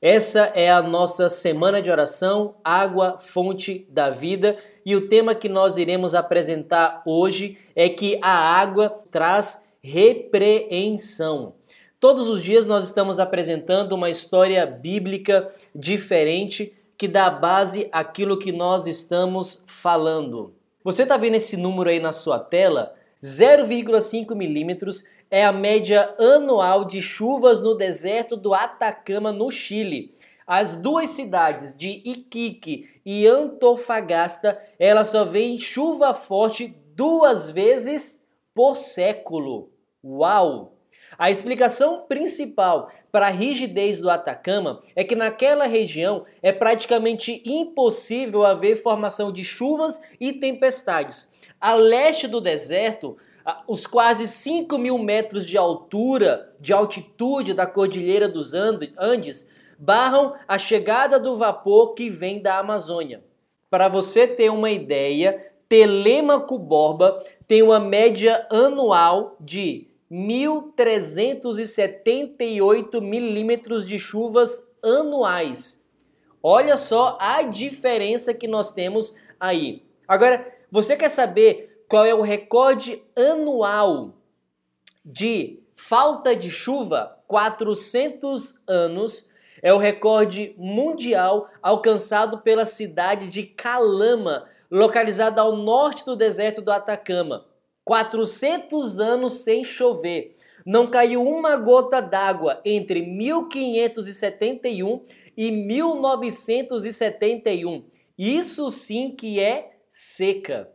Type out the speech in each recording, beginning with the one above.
Essa é a nossa semana de oração, Água, Fonte da Vida, e o tema que nós iremos apresentar hoje é que a água traz repreensão. Todos os dias nós estamos apresentando uma história bíblica diferente que dá base àquilo que nós estamos falando. Você está vendo esse número aí na sua tela? 0,5 milímetros é a média anual de chuvas no deserto do Atacama, no Chile. As duas cidades de Iquique e Antofagasta, ela só vem chuva forte duas vezes por século. Uau! A explicação principal para a rigidez do Atacama é que naquela região é praticamente impossível haver formação de chuvas e tempestades. A leste do deserto, os quase 5 mil metros de altura, de altitude da Cordilheira dos Andes, barram a chegada do vapor que vem da Amazônia. Para você ter uma ideia, Telêmaco Borba tem uma média anual de 1.378 milímetros de chuvas anuais. Olha só a diferença que nós temos aí. Agora, você quer saber qual é o recorde anual de falta de chuva? 400 anos é o recorde mundial alcançado pela cidade de Calama, localizada ao norte do deserto do Atacama. 400 anos sem chover. Não caiu uma gota d'água entre 1571 e 1971. Isso sim que é seca.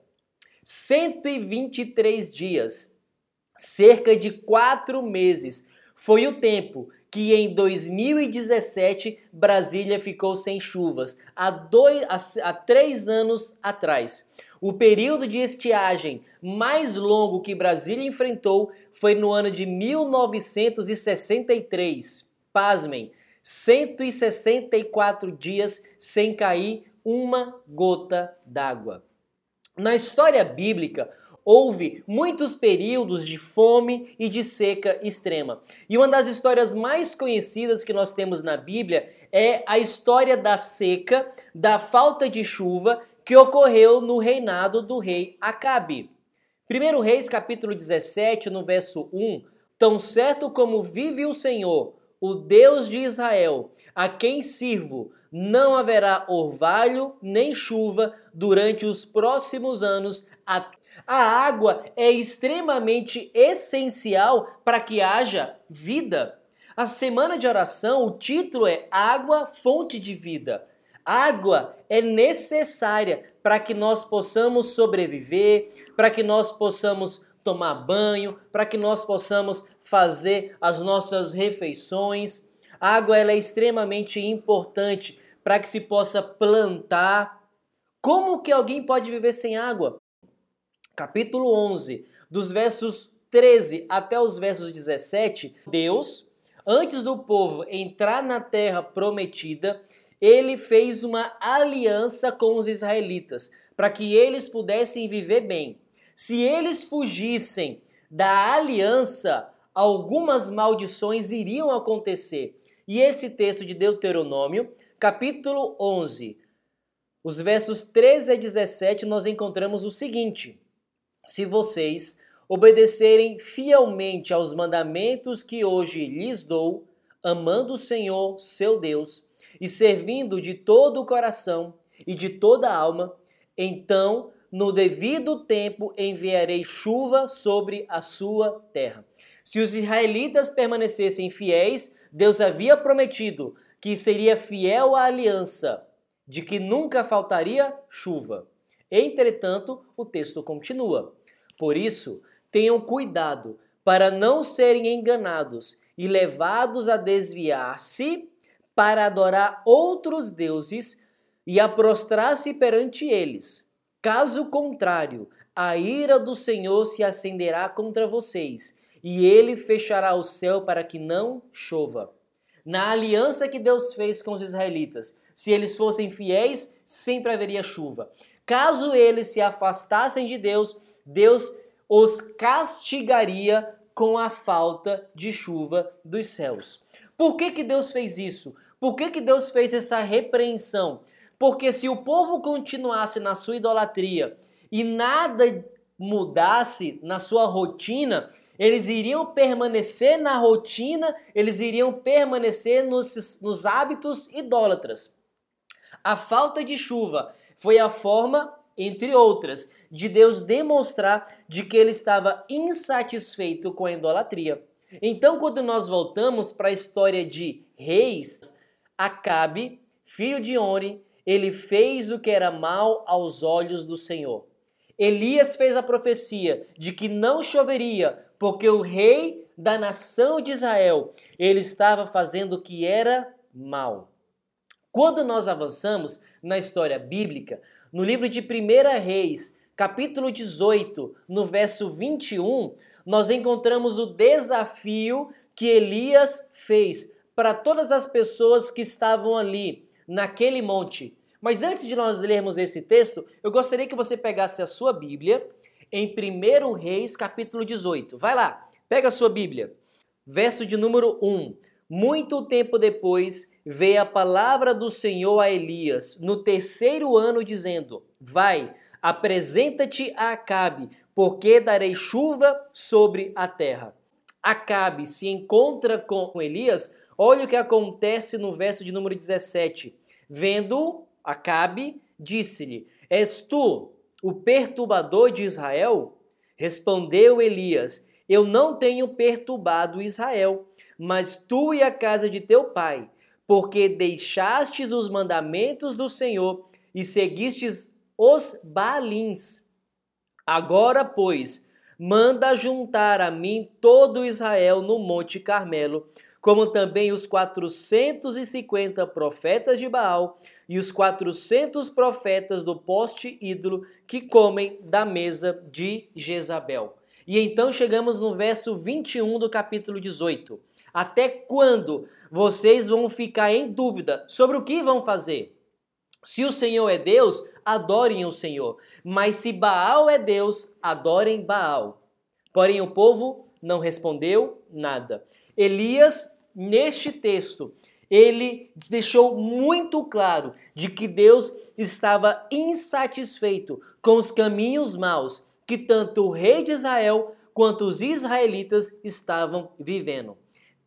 123 dias, cerca de quatro meses, foi o tempo que em 2017 Brasília ficou sem chuvas, há, dois, há, há três anos atrás. O período de estiagem mais longo que Brasília enfrentou foi no ano de 1963. Pasmem, 164 dias sem cair uma gota d'água. Na história bíblica, houve muitos períodos de fome e de seca extrema. E uma das histórias mais conhecidas que nós temos na Bíblia é a história da seca, da falta de chuva que ocorreu no reinado do rei Acabe. 1 Reis capítulo 17, no verso 1, tão certo como vive o Senhor, o Deus de Israel, a quem sirvo, não haverá orvalho nem chuva durante os próximos anos. A água é extremamente essencial para que haja vida. A semana de oração, o título é Água, fonte de vida. Água é necessária para que nós possamos sobreviver, para que nós possamos tomar banho, para que nós possamos fazer as nossas refeições. A água ela é extremamente importante para que se possa plantar. Como que alguém pode viver sem água? Capítulo 11, dos versos 13 até os versos 17, Deus, antes do povo entrar na terra prometida, ele fez uma aliança com os israelitas para que eles pudessem viver bem. Se eles fugissem da aliança, algumas maldições iriam acontecer. E esse texto de Deuteronômio, capítulo 11, os versos 13 a 17, nós encontramos o seguinte: Se vocês obedecerem fielmente aos mandamentos que hoje lhes dou, amando o Senhor, seu Deus, e servindo de todo o coração e de toda a alma, então no devido tempo enviarei chuva sobre a sua terra. Se os israelitas permanecessem fiéis, Deus havia prometido que seria fiel à aliança, de que nunca faltaria chuva. Entretanto, o texto continua. Por isso, tenham cuidado para não serem enganados e levados a desviar-se para adorar outros deuses e a prostrar-se perante eles. Caso contrário, a ira do Senhor se acenderá contra vocês, e ele fechará o céu para que não chova. Na aliança que Deus fez com os israelitas, se eles fossem fiéis, sempre haveria chuva. Caso eles se afastassem de Deus, Deus os castigaria com a falta de chuva dos céus. Por que, que Deus fez isso? Por que, que Deus fez essa repreensão? Porque se o povo continuasse na sua idolatria e nada mudasse na sua rotina, eles iriam permanecer na rotina, eles iriam permanecer nos, nos hábitos idólatras. A falta de chuva foi a forma, entre outras, de Deus demonstrar de que ele estava insatisfeito com a idolatria. Então, quando nós voltamos para a história de reis, Acabe, filho de Oni, ele fez o que era mal aos olhos do Senhor. Elias fez a profecia de que não choveria, porque o rei da nação de Israel, ele estava fazendo o que era mal. Quando nós avançamos na história bíblica, no livro de 1 Reis, capítulo 18, no verso 21, nós encontramos o desafio que Elias fez para todas as pessoas que estavam ali naquele monte. Mas antes de nós lermos esse texto, eu gostaria que você pegasse a sua Bíblia em 1 Reis, capítulo 18. Vai lá, pega a sua Bíblia. Verso de número 1. Muito tempo depois veio a palavra do Senhor a Elias, no terceiro ano, dizendo: Vai, apresenta-te a Acabe, porque darei chuva sobre a terra. Acabe se encontra com Elias. Olha o que acontece no verso de número 17. Vendo Acabe, disse-lhe: És tu o perturbador de Israel? Respondeu Elias: Eu não tenho perturbado Israel, mas tu e a casa de teu pai, porque deixastes os mandamentos do Senhor e seguistes os Baalins. Agora, pois, manda juntar a mim todo Israel no Monte Carmelo, como também os 450 profetas de Baal e os 400 profetas do poste ídolo que comem da mesa de Jezabel. E então chegamos no verso 21 do capítulo 18. Até quando vocês vão ficar em dúvida sobre o que vão fazer? Se o Senhor é Deus, adorem o Senhor. Mas se Baal é Deus, adorem Baal. Porém, o povo não respondeu nada. Elias, neste texto, ele deixou muito claro de que Deus estava insatisfeito com os caminhos maus que tanto o rei de Israel quanto os israelitas estavam vivendo.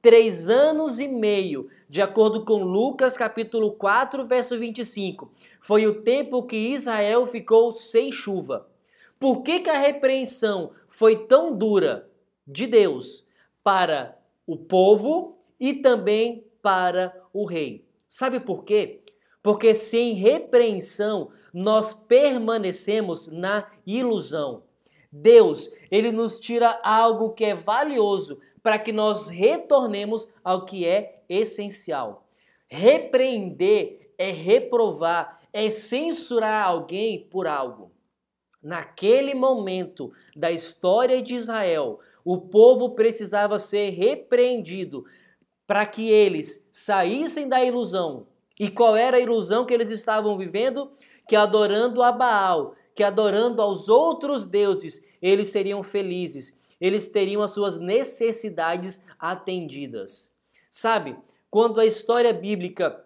Três anos e meio, de acordo com Lucas capítulo 4, verso 25, foi o tempo que Israel ficou sem chuva. Por que, que a repreensão foi tão dura de Deus para o povo e também para o rei. Sabe por quê? Porque sem repreensão nós permanecemos na ilusão. Deus, ele nos tira algo que é valioso para que nós retornemos ao que é essencial. Repreender é reprovar, é censurar alguém por algo. Naquele momento da história de Israel, o povo precisava ser repreendido para que eles saíssem da ilusão. E qual era a ilusão que eles estavam vivendo? Que adorando a Baal, que adorando aos outros deuses, eles seriam felizes, eles teriam as suas necessidades atendidas. Sabe, quando a história bíblica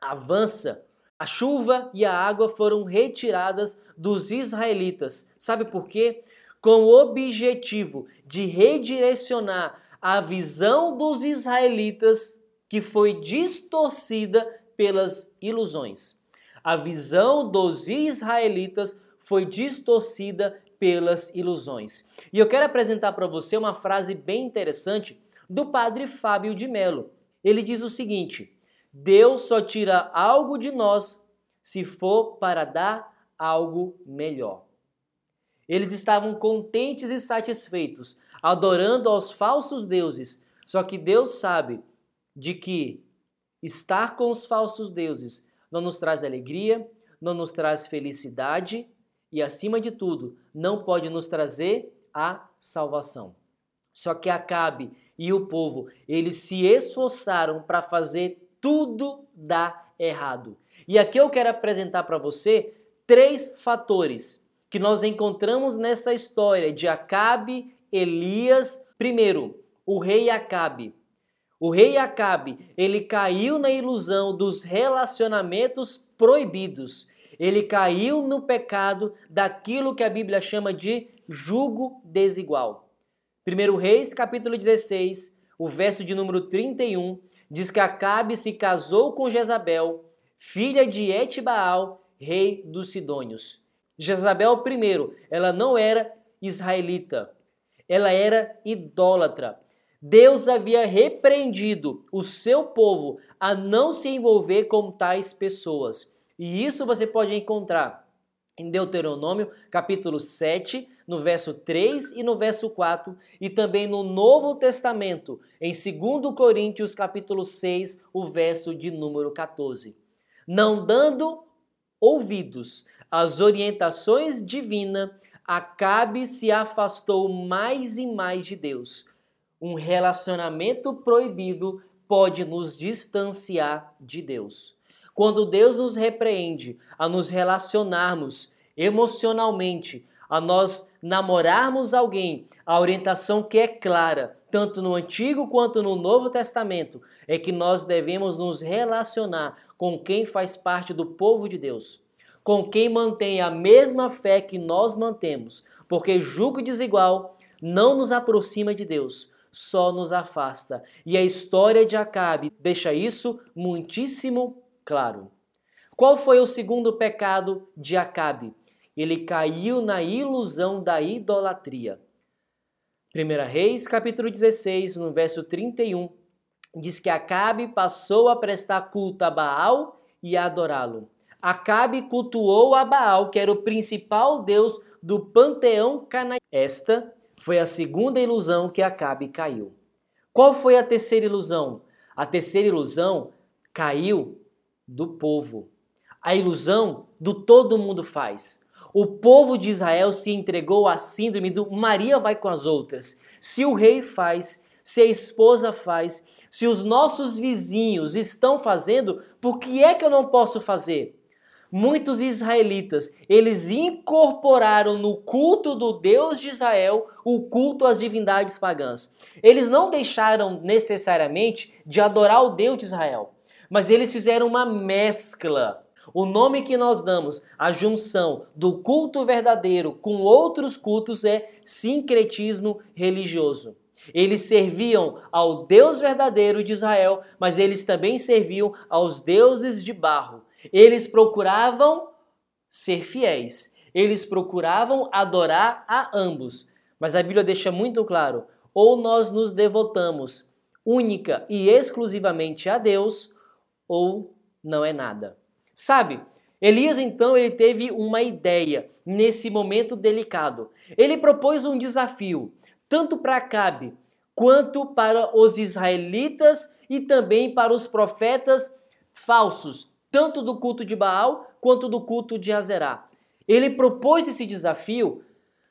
avança, a chuva e a água foram retiradas dos israelitas. Sabe por quê? Com o objetivo de redirecionar a visão dos israelitas que foi distorcida pelas ilusões. A visão dos israelitas foi distorcida pelas ilusões. E eu quero apresentar para você uma frase bem interessante do padre Fábio de Mello. Ele diz o seguinte: Deus só tira algo de nós se for para dar algo melhor. Eles estavam contentes e satisfeitos, adorando aos falsos deuses. Só que Deus sabe de que estar com os falsos deuses não nos traz alegria, não nos traz felicidade e, acima de tudo, não pode nos trazer a salvação. Só que Acabe e o povo, eles se esforçaram para fazer tudo dar errado. E aqui eu quero apresentar para você três fatores que nós encontramos nessa história de Acabe, Elias. Primeiro, o rei Acabe. O rei Acabe, ele caiu na ilusão dos relacionamentos proibidos. Ele caiu no pecado daquilo que a Bíblia chama de jugo desigual. 1 Reis, capítulo 16, o verso de número 31, diz que Acabe se casou com Jezabel, filha de Etbaal, rei dos Sidônios. Jezabel, primeiro, ela não era israelita, ela era idólatra. Deus havia repreendido o seu povo a não se envolver com tais pessoas. E isso você pode encontrar em Deuteronômio, capítulo 7, no verso 3 e no verso 4, e também no Novo Testamento, em 2 Coríntios, capítulo 6, o verso de número 14. Não dando ouvidos às orientações divinas, Acabe se afastou mais e mais de Deus. Um relacionamento proibido pode nos distanciar de Deus. Quando Deus nos repreende a nos relacionarmos emocionalmente, a nós namorarmos alguém, a orientação que é clara, tanto no Antigo quanto no Novo Testamento, é que nós devemos nos relacionar com quem faz parte do povo de Deus, com quem mantém a mesma fé que nós mantemos, porque julgo desigual não nos aproxima de Deus, só nos afasta. E a história de Acabe deixa isso muitíssimo claro. Qual foi o segundo pecado de Acabe? Ele caiu na ilusão da idolatria. 1 Reis, capítulo 16, no verso 31, diz que Acabe passou a prestar culto a Baal e a adorá-lo. Acabe cultuou a Baal, que era o principal deus do panteão canaanita. Esta foi a segunda ilusão que Acabe caiu. Qual foi a terceira ilusão? A terceira ilusão caiu do povo. A ilusão do todo mundo faz. O povo de Israel se entregou à síndrome do Maria vai com as outras. Se o rei faz, se a esposa faz, se os nossos vizinhos estão fazendo, por que é que eu não posso fazer? Muitos israelitas, eles incorporaram no culto do Deus de Israel o culto às divindades pagãs. Eles não deixaram necessariamente de adorar o Deus de Israel mas eles fizeram uma mescla. O nome que nós damos à junção do culto verdadeiro com outros cultos é sincretismo religioso. Eles serviam ao Deus verdadeiro de Israel, mas eles também serviam aos deuses de barro. Eles procuravam ser fiéis. Eles procuravam adorar a ambos. Mas a Bíblia deixa muito claro: ou nós nos devotamos única e exclusivamente a Deus, ou não é nada. Sabe? Elias então ele teve uma ideia nesse momento delicado. Ele propôs um desafio tanto para Acabe quanto para os israelitas e também para os profetas falsos, tanto do culto de Baal quanto do culto de Azerá. Ele propôs esse desafio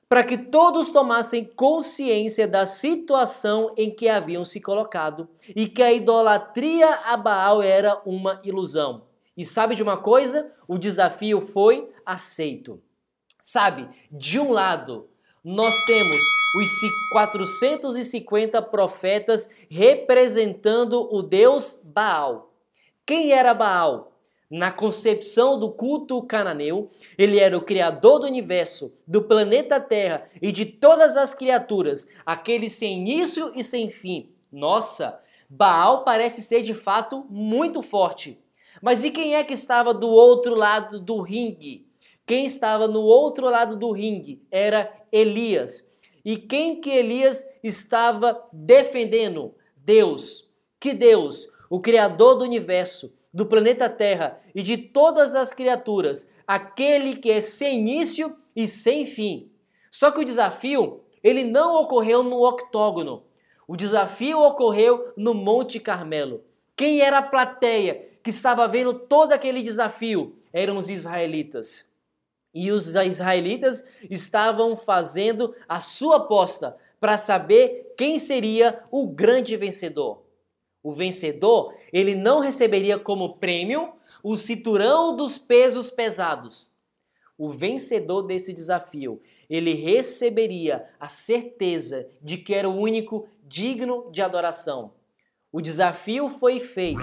para que todos tomassem consciência da situação em que haviam se colocado e que a idolatria a Baal era uma ilusão. E sabe de uma coisa? O desafio foi aceito. Sabe, de um lado, nós temos os 450 profetas representando o deus Baal. Quem era Baal? Na concepção do culto cananeu, ele era o criador do universo, do planeta Terra e de todas as criaturas, aquele sem início e sem fim. Nossa, Baal parece ser de fato muito forte. Mas e quem é que estava do outro lado do ringue? Quem estava no outro lado do ringue era Elias. E quem que Elias estava defendendo? Deus. Que Deus? O criador do universo do planeta Terra e de todas as criaturas, aquele que é sem início e sem fim. Só que o desafio, ele não ocorreu no octógono. O desafio ocorreu no Monte Carmelo. Quem era a plateia que estava vendo todo aquele desafio? Eram os israelitas. E os israelitas estavam fazendo a sua aposta para saber quem seria o grande vencedor. O vencedor, ele não receberia como prêmio o cinturão dos pesos pesados. O vencedor desse desafio, ele receberia a certeza de que era o único digno de adoração. O desafio foi feito.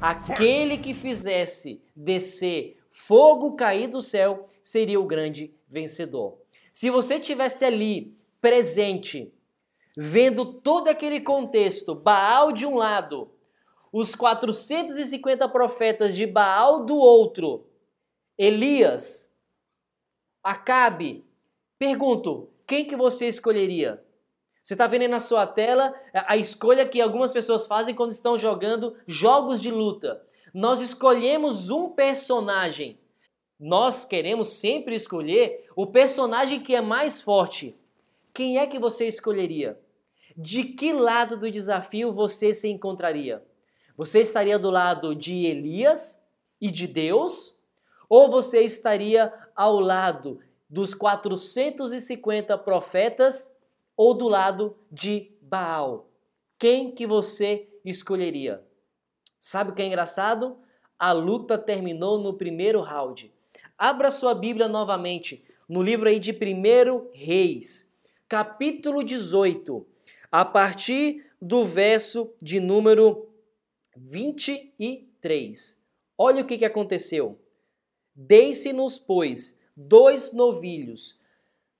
Aquele que fizesse descer fogo cair do céu seria o grande vencedor. Se você tivesse ali presente, vendo todo aquele contexto, Baal de um lado, os 450 profetas de Baal do outro, Elias, Acabe, pergunto, quem que você escolheria? Você está vendo aí na sua tela a escolha que algumas pessoas fazem quando estão jogando jogos de luta. Nós escolhemos um personagem. Nós queremos sempre escolher o personagem que é mais forte. Quem é que você escolheria? De que lado do desafio você se encontraria? Você estaria do lado de Elias e de Deus? Ou você estaria ao lado dos 450 profetas ou do lado de Baal? Quem que você escolheria? Sabe o que é engraçado? A luta terminou no primeiro round. Abra sua Bíblia novamente no livro aí de 1 Reis, capítulo 18, a partir do verso de número 23. Olha o que, que aconteceu. Deixe-nos, pois, dois novilhos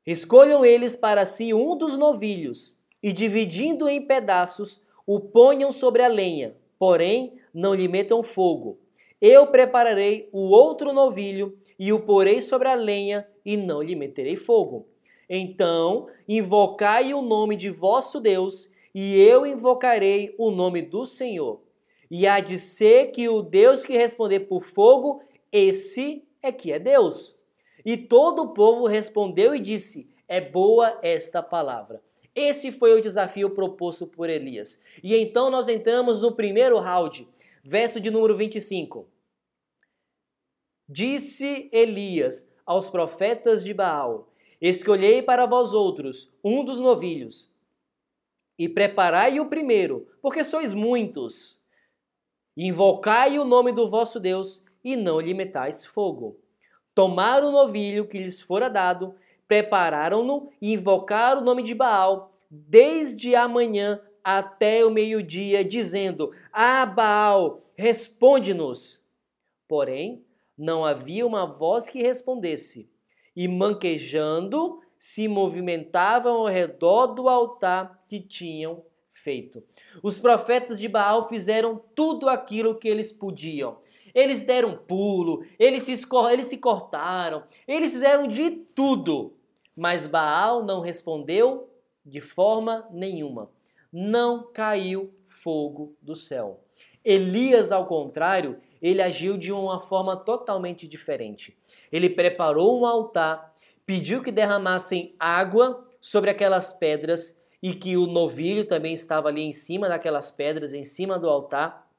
Escolham eles para si um dos novilhos e, dividindo em pedaços, o ponham sobre a lenha, porém não lhe metam fogo. Eu prepararei o outro novilho e o porei sobre a lenha e não lhe meterei fogo. Então invocai o nome de vosso Deus e eu invocarei o nome do Senhor. E há de ser que o Deus que responder por fogo, esse é que é Deus. E todo o povo respondeu e disse: É boa esta palavra. Esse foi o desafio proposto por Elias. E então nós entramos no primeiro round, verso de número 25. Disse Elias aos profetas de Baal: Escolhei para vós outros um dos novilhos, e preparai o primeiro, porque sois muitos. Invocai o nome do vosso Deus, e não lhe metais fogo tomaram o novilho que lhes fora dado, prepararam-no e invocaram o nome de Baal desde a manhã até o meio-dia, dizendo: Ah, Baal, responde-nos. Porém, não havia uma voz que respondesse, e manquejando, se movimentavam ao redor do altar que tinham feito. Os profetas de Baal fizeram tudo aquilo que eles podiam. Eles deram pulo, eles se, eles se cortaram, eles fizeram de tudo. Mas Baal não respondeu de forma nenhuma. Não caiu fogo do céu. Elias, ao contrário, ele agiu de uma forma totalmente diferente. Ele preparou um altar, pediu que derramassem água sobre aquelas pedras e que o novilho também estava ali em cima daquelas pedras, em cima do altar.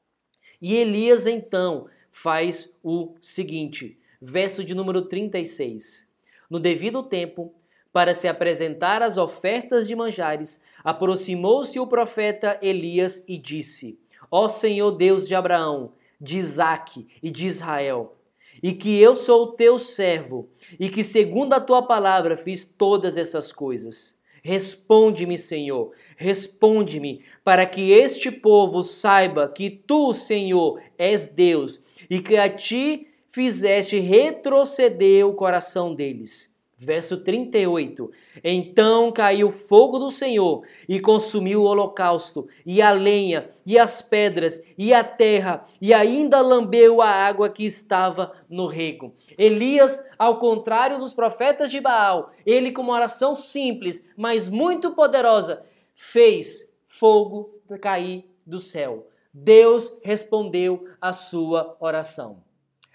E Elias então faz o seguinte, verso de número 36. No devido tempo, para se apresentar as ofertas de manjares, aproximou-se o profeta Elias e disse: Ó Senhor Deus de Abraão, de Isaque e de Israel, e que eu sou o teu servo, e que segundo a tua palavra fiz todas essas coisas. Responde-me, Senhor, responde-me, para que este povo saiba que tu, Senhor, és Deus e que a ti fizeste retroceder o coração deles. Verso 38. Então caiu fogo do Senhor e consumiu o holocausto, e a lenha, e as pedras, e a terra, e ainda lambeu a água que estava no rego. Elias, ao contrário dos profetas de Baal, ele, com uma oração simples, mas muito poderosa, fez fogo cair do céu. Deus respondeu a sua oração.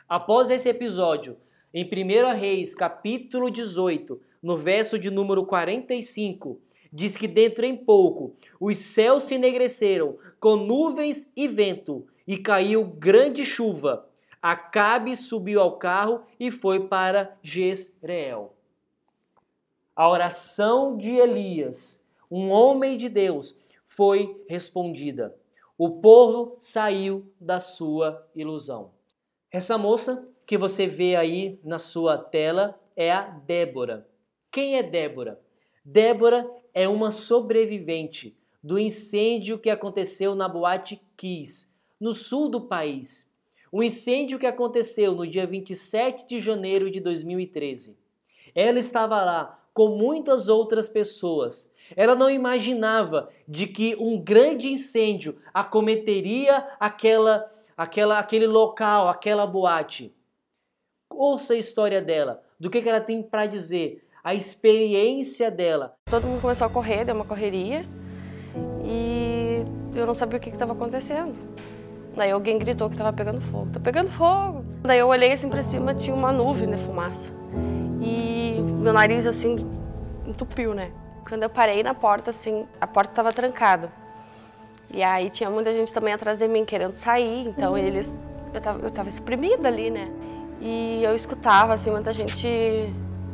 Após esse episódio, em 1 Reis, capítulo 18, no verso de número 45, diz que dentro em pouco os céus se enegreceram com nuvens e vento, e caiu grande chuva. Acabe subiu ao carro e foi para Jezreel. A oração de Elias, um homem de Deus, foi respondida. O povo saiu da sua ilusão. Essa moça que você vê aí na sua tela é a Débora. Quem é Débora? Débora é uma sobrevivente do incêndio que aconteceu na Boate Kiss, no sul do país. Um incêndio que aconteceu no dia 27 de janeiro de 2013. Ela estava lá com muitas outras pessoas. Ela não imaginava de que um grande incêndio acometeria aquela, aquela, aquele local, aquela boate. Ouça a história dela, do que, que ela tem para dizer, a experiência dela. Todo mundo começou a correr, deu uma correria e eu não sabia o que estava acontecendo. Daí alguém gritou que estava pegando fogo. Tá pegando fogo! Daí eu olhei assim para cima, tinha uma nuvem de fumaça. E meu nariz assim entupiu, né? Quando eu parei na porta, assim, a porta estava trancada. E aí tinha muita gente também atrás de mim querendo sair, então uhum. eles. Eu tava, eu tava exprimida ali, né? E eu escutava, assim, muita gente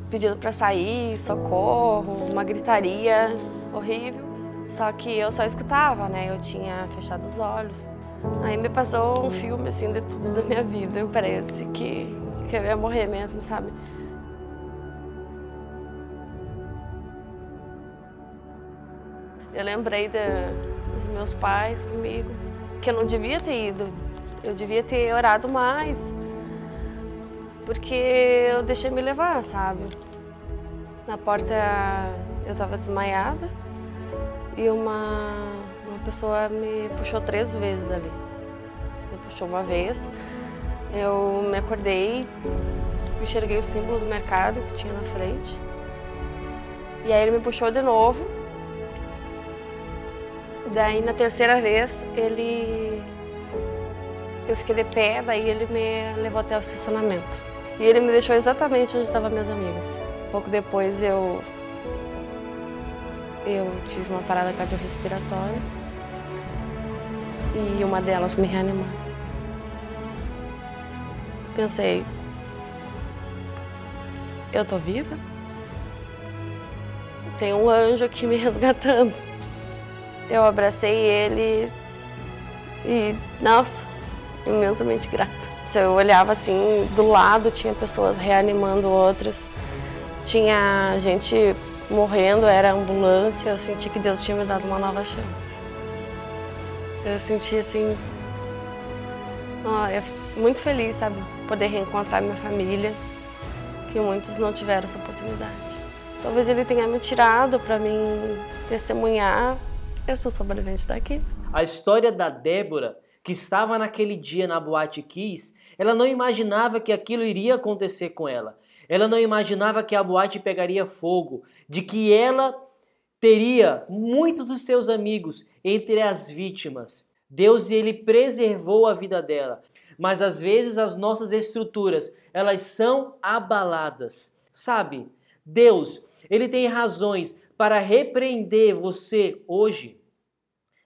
pedindo para sair, socorro, uma gritaria horrível. Só que eu só escutava, né? Eu tinha fechado os olhos. Aí me passou um filme, assim, de tudo da minha vida. Parece que, que eu ia morrer mesmo, sabe? Eu lembrei de, dos meus pais comigo, que eu não devia ter ido, eu devia ter orado mais, porque eu deixei me levar, sabe? Na porta eu estava desmaiada e uma, uma pessoa me puxou três vezes ali. Me puxou uma vez, eu me acordei, enxerguei o símbolo do mercado que tinha na frente. E aí ele me puxou de novo Daí na terceira vez ele eu fiquei de pé, daí ele me levou até o estacionamento. E ele me deixou exatamente onde estavam minhas amigas. Pouco depois eu eu tive uma parada cardiorrespiratória e uma delas me reanimou. Pensei, eu tô viva? Tem um anjo aqui me resgatando. Eu abracei ele e, nossa, imensamente grata. Eu olhava assim, do lado tinha pessoas reanimando outras, tinha gente morrendo, era ambulância, eu senti que Deus tinha me dado uma nova chance. Eu senti assim, eu muito feliz, sabe, poder reencontrar minha família, que muitos não tiveram essa oportunidade. Talvez ele tenha me tirado para mim testemunhar eu sou sobrevivente da Kiss. A história da Débora, que estava naquele dia na boate Kiss, ela não imaginava que aquilo iria acontecer com ela. Ela não imaginava que a boate pegaria fogo, de que ela teria muitos dos seus amigos entre as vítimas. Deus ele preservou a vida dela. Mas às vezes as nossas estruturas, elas são abaladas. Sabe? Deus, ele tem razões para repreender você hoje.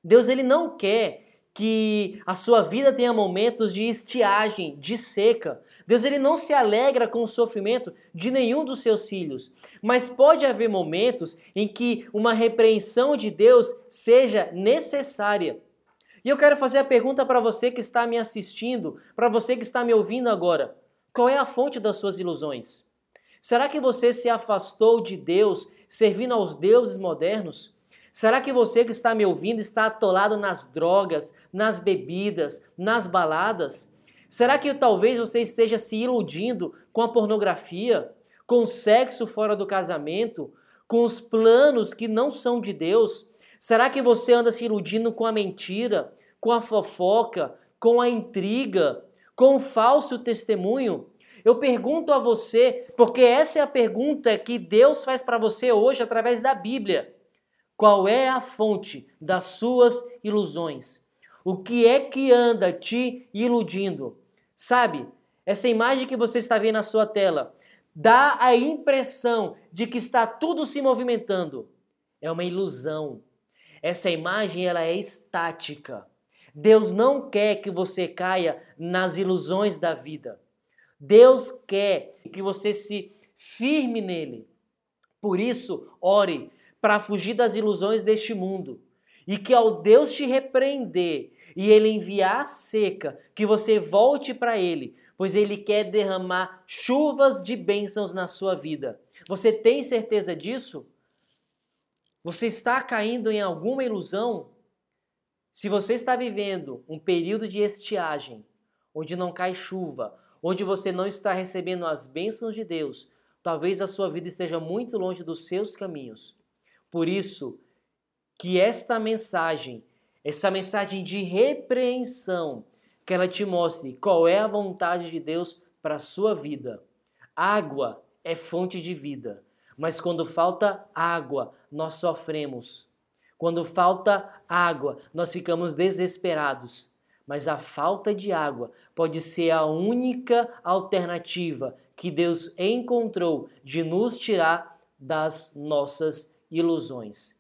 Deus ele não quer que a sua vida tenha momentos de estiagem, de seca. Deus ele não se alegra com o sofrimento de nenhum dos seus filhos, mas pode haver momentos em que uma repreensão de Deus seja necessária. E eu quero fazer a pergunta para você que está me assistindo, para você que está me ouvindo agora: qual é a fonte das suas ilusões? Será que você se afastou de Deus servindo aos deuses modernos? Será que você que está me ouvindo está atolado nas drogas, nas bebidas, nas baladas? Será que talvez você esteja se iludindo com a pornografia, com o sexo fora do casamento, com os planos que não são de Deus? Será que você anda se iludindo com a mentira, com a fofoca, com a intriga, com o falso testemunho? Eu pergunto a você, porque essa é a pergunta que Deus faz para você hoje através da Bíblia. Qual é a fonte das suas ilusões? O que é que anda te iludindo? Sabe, essa imagem que você está vendo na sua tela dá a impressão de que está tudo se movimentando. É uma ilusão. Essa imagem ela é estática. Deus não quer que você caia nas ilusões da vida. Deus quer que você se firme nele. Por isso, ore, para fugir das ilusões deste mundo. E que ao Deus te repreender e ele enviar seca, que você volte para ele, pois ele quer derramar chuvas de bênçãos na sua vida. Você tem certeza disso? Você está caindo em alguma ilusão? Se você está vivendo um período de estiagem, onde não cai chuva, onde você não está recebendo as bênçãos de Deus, talvez a sua vida esteja muito longe dos seus caminhos. Por isso, que esta mensagem, essa mensagem de repreensão, que ela te mostre qual é a vontade de Deus para a sua vida. Água é fonte de vida, mas quando falta água, nós sofremos. Quando falta água, nós ficamos desesperados. Mas a falta de água pode ser a única alternativa que Deus encontrou de nos tirar das nossas ilusões.